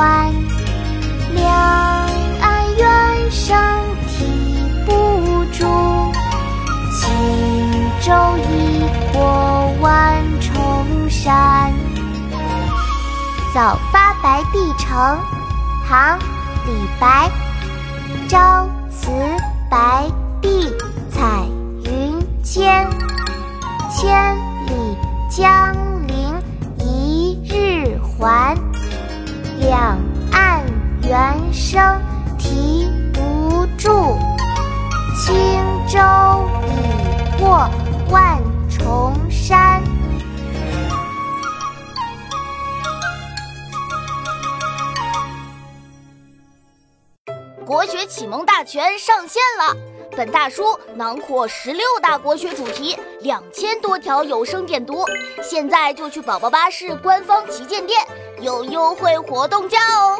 日还。两岸猿声啼不住，轻舟已过万重山。早发白帝城，唐·李白。朝辞白帝声啼不住，轻舟已过万重山。国学启蒙大全上线了，本大书囊括十六大国学主题，两千多条有声点读。现在就去宝宝巴士官方旗舰店，有优惠活动价哦！